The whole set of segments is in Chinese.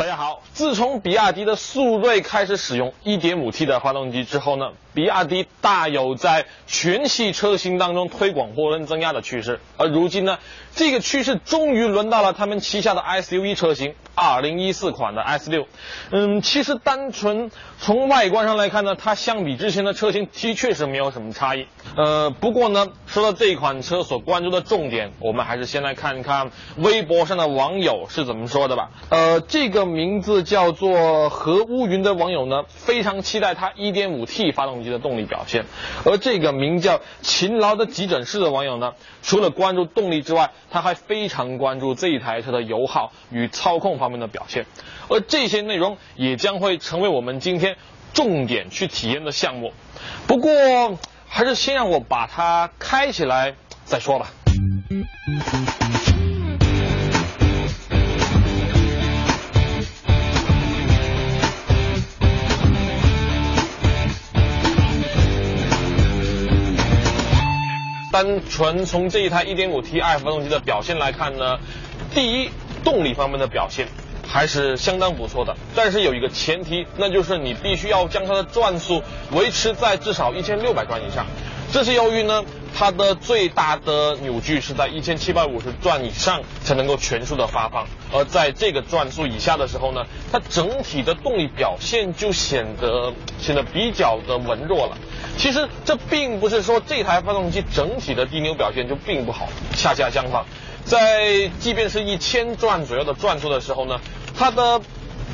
大家好，自从比亚迪的速锐开始使用 1.5T 的发动机之后呢，比亚迪大有在全系车型当中推广涡轮增压的趋势。而如今呢，这个趋势终于轮到了他们旗下的 SUV 车型，2014款的 S6。嗯，其实单纯从外观上来看呢，它相比之前的车型的确是没有什么差异。呃，不过呢，说到这款车所关注的重点，我们还是先来看一看微博上的网友是怎么说的吧。呃，这个。名字叫做何乌云的网友呢，非常期待它 1.5T 发动机的动力表现。而这个名叫勤劳的急诊室的网友呢，除了关注动力之外，他还非常关注这一台车的油耗与操控方面的表现。而这些内容也将会成为我们今天重点去体验的项目。不过，还是先让我把它开起来再说吧。单纯从这一台 1.5T i 发动机的表现来看呢，第一，动力方面的表现还是相当不错的。但是有一个前提，那就是你必须要将它的转速维持在至少1600转以上。这是由于呢，它的最大的扭矩是在1750转以上才能够全速的发放，而在这个转速以下的时候呢，它整体的动力表现就显得显得比较的文弱了。其实这并不是说这台发动机整体的低扭表现就并不好，恰恰相反，在即便是一千转左右的转速的时候呢，它的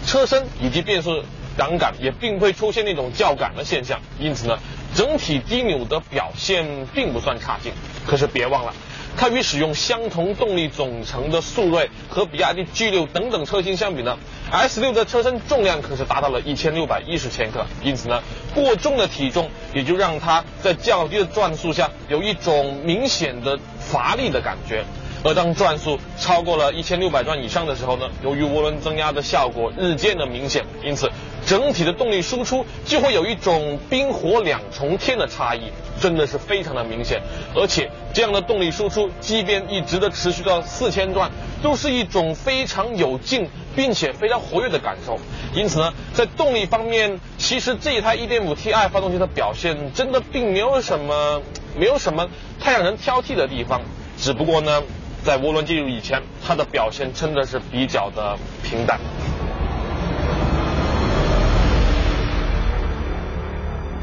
车身以及变速档杆也并不会出现那种较感的现象，因此呢。整体低扭的表现并不算差劲，可是别忘了，它与使用相同动力总成的速锐和比亚迪 G6 等等车型相比呢，S6 的车身重量可是达到了一千六百一十千克，因此呢，过重的体重也就让它在较低的转速下有一种明显的乏力的感觉。而当转速超过了一千六百转以上的时候呢，由于涡轮增压的效果日渐的明显，因此整体的动力输出就会有一种冰火两重天的差异，真的是非常的明显。而且这样的动力输出，即便一直的持续到四千转，都是一种非常有劲并且非常活跃的感受。因此呢，在动力方面，其实这一台 1.5Ti 发动机的表现真的并没有什么没有什么太让人挑剔的地方，只不过呢。在涡轮进入以前，它的表现真的是比较的平淡。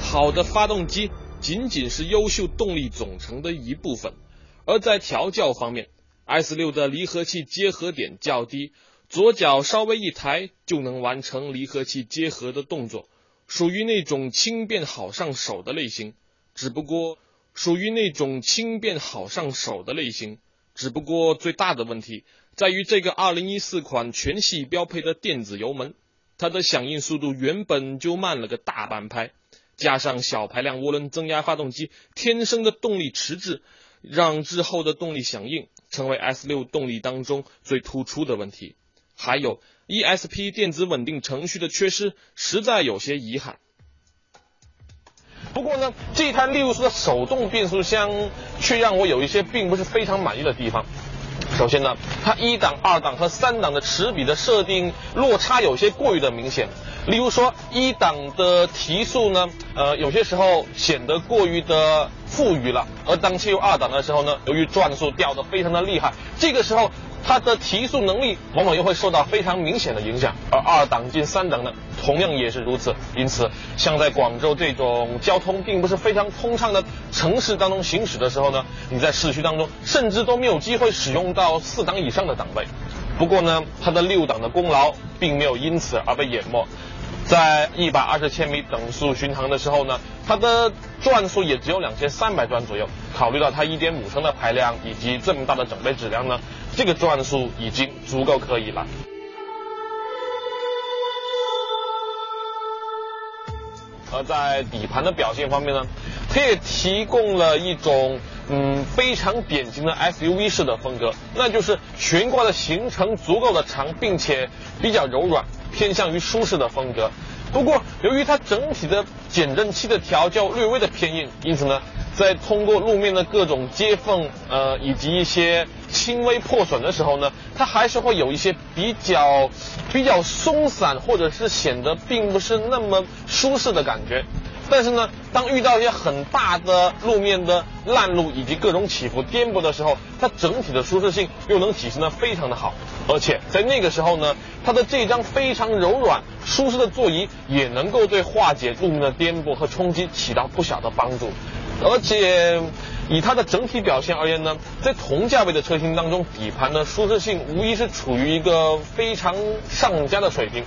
好的发动机仅仅是优秀动力总成的一部分，而在调教方面，S6 的离合器结合点较低，左脚稍微一抬就能完成离合器结合的动作，属于那种轻便好上手的类型。只不过，属于那种轻便好上手的类型。只不过最大的问题在于这个2014款全系标配的电子油门，它的响应速度原本就慢了个大半拍，加上小排量涡轮增压发动机天生的动力迟滞，让滞后的动力响应成为 S6 动力当中最突出的问题。还有 ESP 电子稳定程序的缺失，实在有些遗憾。不过呢，这台六速的手动变速箱却让我有一些并不是非常满意的地方。首先呢，它一档、二档和三档的齿比的设定落差有些过于的明显。例如说，一档的提速呢，呃，有些时候显得过于的富裕了；而当切入二档的时候呢，由于转速掉的非常的厉害，这个时候。它的提速能力往往又会受到非常明显的影响，而二档进三档呢，同样也是如此。因此，像在广州这种交通并不是非常通畅的城市当中行驶的时候呢，你在市区当中甚至都没有机会使用到四档以上的档位。不过呢，它的六档的功劳并没有因此而被淹没。在一百二十千米等速巡航的时候呢，它的转速也只有两千三百转左右。考虑到它一点五升的排量以及这么大的整备质量呢。这个转速已经足够可以了，而在底盘的表现方面呢，它也提供了一种嗯非常典型的 SUV 式的风格，那就是悬挂的行程足够的长，并且比较柔软，偏向于舒适的风格。不过由于它整体的减震器的调教略微的偏硬，因此呢，在通过路面的各种接缝，呃，以及一些轻微破损的时候呢，它还是会有一些比较比较松散，或者是显得并不是那么舒适的感觉。但是呢，当遇到一些很大的路面的烂路以及各种起伏颠簸的时候，它整体的舒适性又能体现的非常的好，而且在那个时候呢，它的这张非常柔软舒适的座椅也能够对化解路面的颠簸和冲击起到不小的帮助，而且以它的整体表现而言呢，在同价位的车型当中，底盘的舒适性无疑是处于一个非常上佳的水平。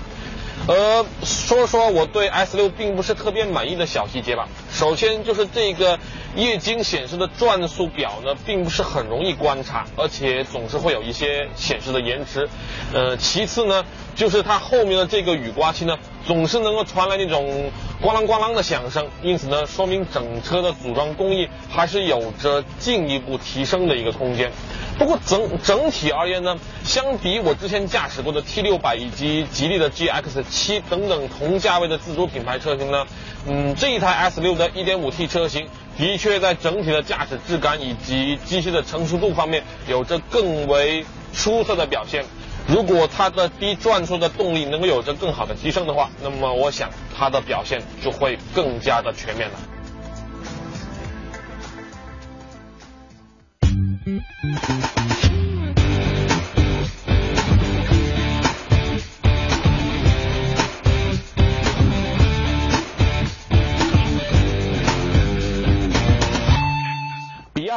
呃，说说我对 S 六并不是特别满意的小细节吧。首先就是这个液晶显示的转速表呢，并不是很容易观察，而且总是会有一些显示的延迟。呃，其次呢，就是它后面的这个雨刮器呢，总是能够传来那种咣啷咣啷的响声，因此呢，说明整车的组装工艺还是有着进一步提升的一个空间。不过整整体而言呢，相比我之前驾驶过的 T 六百以及吉利的 GX 七等等同价位的自主品牌车型呢，嗯，这一台 S 六的 1.5T 车型的确在整体的驾驶质感以及机器的成熟度方面有着更为出色的表现。如果它的低转速的动力能够有着更好的提升的话，那么我想它的表现就会更加的全面了。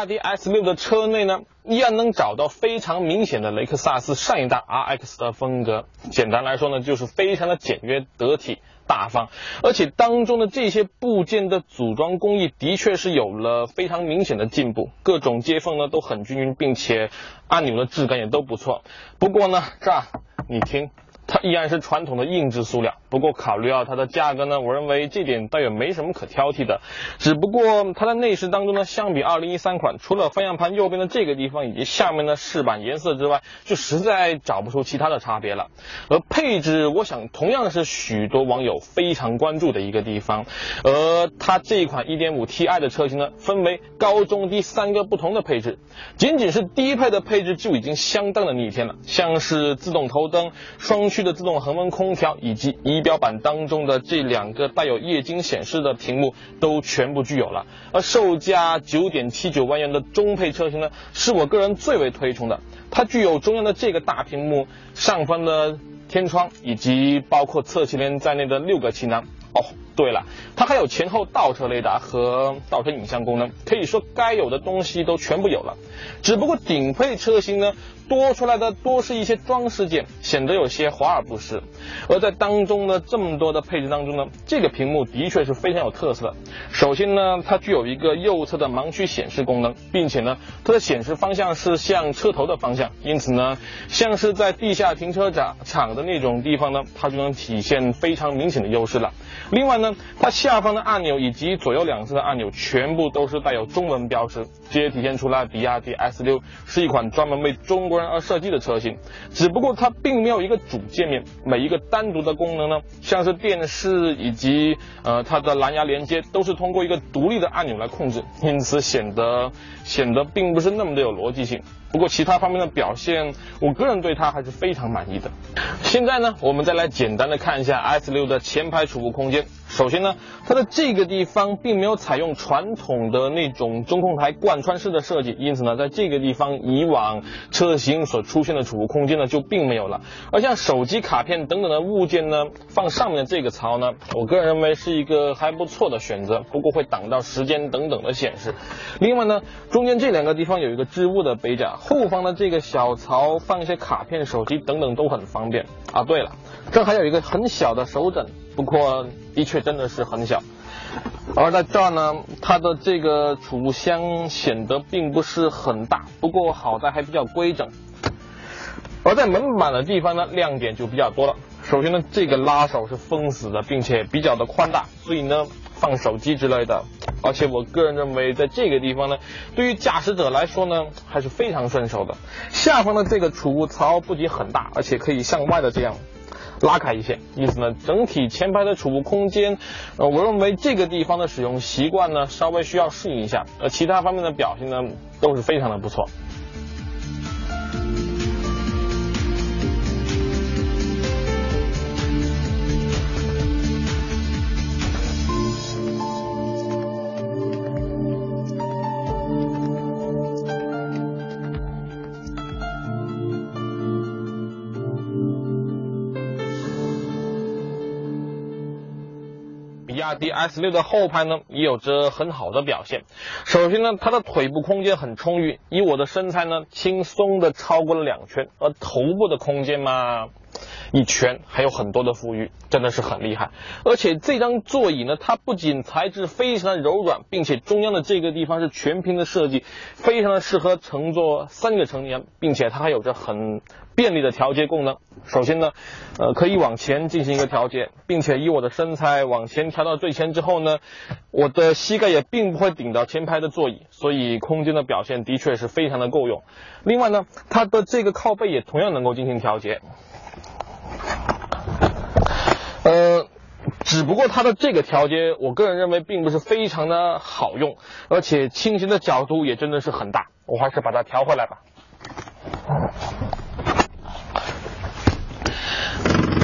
迪 S 六的车内呢，依然能找到非常明显的雷克萨斯上一代 RX 的风格。简单来说呢，就是非常的简约得体。大方，而且当中的这些部件的组装工艺的确是有了非常明显的进步，各种接缝呢都很均匀，并且按钮的质感也都不错。不过呢，这儿你听。它依然是传统的硬质塑料，不过考虑到它的价格呢，我认为这点倒也没什么可挑剔的。只不过它的内饰当中呢，相比2013款，除了方向盘右边的这个地方以及下面的饰板颜色之外，就实在找不出其他的差别了。而配置，我想同样是许多网友非常关注的一个地方。而它这一款 1.5Ti 的车型呢，分为高中低三个不同的配置，仅仅是低配的配置就已经相当的逆天了，像是自动头灯、双区。的自动恒温空调以及一仪表板当中的这两个带有液晶显示的屏幕都全部具有了，而售价九点七九万元的中配车型呢，是我个人最为推崇的。它具有中央的这个大屏幕、上方的天窗以及包括侧气帘在内的六个气囊。哦，对了，它还有前后倒车雷达和倒车影像功能，可以说该有的东西都全部有了。只不过顶配车型呢。多出来的多是一些装饰件，显得有些华而不实。而在当中的这么多的配置当中呢，这个屏幕的确是非常有特色的。首先呢，它具有一个右侧的盲区显示功能，并且呢，它的显示方向是向车头的方向，因此呢，像是在地下停车场场的那种地方呢，它就能体现非常明显的优势了。另外呢，它下方的按钮以及左右两侧的按钮全部都是带有中文标识，这也体现出来比亚迪 S 六是一款专门为中国。而设计的车型，只不过它并没有一个主界面，每一个单独的功能呢，像是电视以及呃它的蓝牙连接，都是通过一个独立的按钮来控制，因此显得显得并不是那么的有逻辑性。不过其他方面的表现，我个人对它还是非常满意的。现在呢，我们再来简单的看一下 S 六的前排储物空间。首先呢，它的这个地方并没有采用传统的那种中控台贯穿式的设计，因此呢，在这个地方以往车型所出现的储物空间呢就并没有了。而像手机卡片等等的物件呢，放上面这个槽呢，我个人认为是一个还不错的选择，不过会挡到时间等等的显示。另外呢，中间这两个地方有一个置物的杯架，后方的这个小槽放一些卡片、手机等等都很方便啊。对了，这还有一个很小的手枕。不过的确真的是很小，而在这儿呢，它的这个储物箱显得并不是很大，不过好在还比较规整。而在门板的地方呢，亮点就比较多了。首先呢，这个拉手是封死的，并且比较的宽大，所以呢，放手机之类的。而且我个人认为，在这个地方呢，对于驾驶者来说呢，还是非常顺手的。下方的这个储物槽不仅很大，而且可以向外的这样。拉开一些，意思呢，整体前排的储物空间，呃，我认为这个地方的使用习惯呢，稍微需要适应一下，呃其他方面的表现呢，都是非常的不错。迪 S 六的后排呢也有着很好的表现。首先呢，它的腿部空间很充裕，以我的身材呢，轻松的超过了两圈。而头部的空间嘛，一圈还有很多的富裕，真的是很厉害。而且这张座椅呢，它不仅材质非常的柔软，并且中央的这个地方是全屏的设计，非常的适合乘坐三个成年，并且它还有着很。便利的调节功能，首先呢，呃，可以往前进行一个调节，并且以我的身材往前调到最前之后呢，我的膝盖也并不会顶到前排的座椅，所以空间的表现的确是非常的够用。另外呢，它的这个靠背也同样能够进行调节，呃，只不过它的这个调节，我个人认为并不是非常的好用，而且倾斜的角度也真的是很大，我还是把它调回来吧。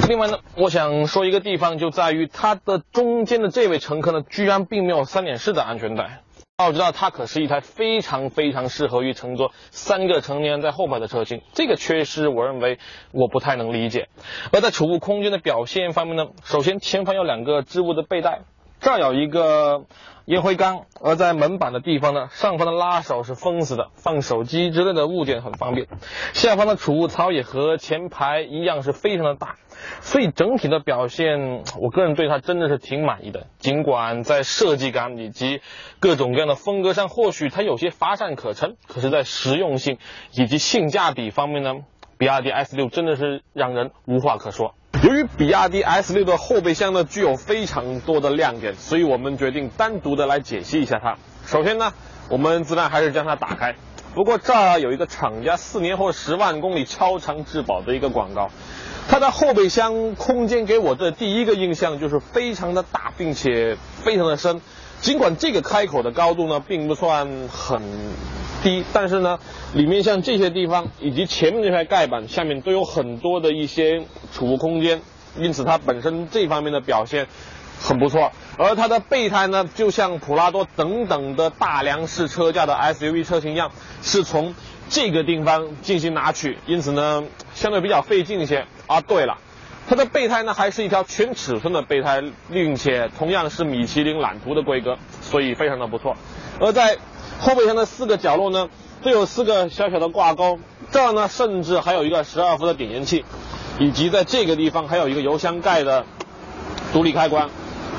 另外呢，我想说一个地方，就在于它的中间的这位乘客呢，居然并没有三点式的安全带。要知道，它可是一台非常非常适合于乘坐三个成年人在后排的车型。这个缺失，我认为我不太能理解。而在储物空间的表现方面呢，首先前方有两个置物的背带，这儿有一个。烟灰缸，而在门板的地方呢，上方的拉手是封死的，放手机之类的物件很方便。下方的储物槽也和前排一样是非常的大，所以整体的表现，我个人对它真的是挺满意的。尽管在设计感以及各种各样的风格上，或许它有些乏善可陈，可是，在实用性以及性价比方面呢，比亚迪 S 六真的是让人无话可说。由于比亚迪 S 六的后备箱呢具有非常多的亮点，所以我们决定单独的来解析一下它。首先呢，我们自然还是将它打开。不过这儿有一个厂家四年或十万公里超长质保的一个广告。它的后备箱空间给我的第一个印象就是非常的大，并且非常的深。尽管这个开口的高度呢并不算很。低，但是呢，里面像这些地方以及前面这块盖板下面都有很多的一些储物空间，因此它本身这方面的表现很不错。而它的备胎呢，就像普拉多等等的大梁式车架的 SUV 车型一样，是从这个地方进行拿取，因此呢，相对比较费劲一些。啊，对了，它的备胎呢还是一条全尺寸的备胎，并且同样是米其林揽图的规格，所以非常的不错。而在后备箱的四个角落呢，都有四个小小的挂钩，这儿呢甚至还有一个十二伏的点烟器，以及在这个地方还有一个油箱盖的独立开关，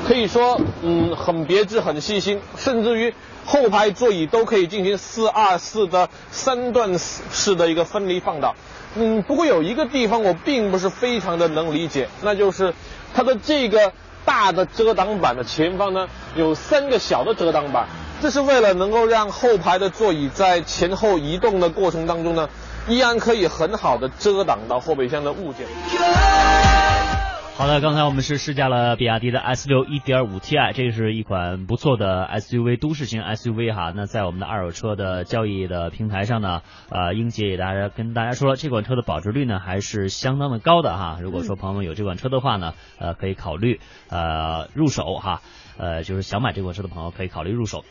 可以说嗯很别致很细心，甚至于后排座椅都可以进行四二四的三段式的一个分离放倒。嗯，不过有一个地方我并不是非常的能理解，那就是它的这个大的遮挡板的前方呢有三个小的遮挡板。这是为了能够让后排的座椅在前后移动的过程当中呢，依然可以很好的遮挡到后备箱的物件。好的，刚才我们是试驾了比亚迪的 S 六1.5 Ti，这是一款不错的 SUV 都市型 SUV 哈。那在我们的二手车的交易的平台上呢，呃，英杰也大家跟大家说，这款车的保值率呢还是相当的高的哈。如果说朋友们有这款车的话呢，呃，可以考虑呃入手哈，呃，就是想买这款车的朋友可以考虑入手。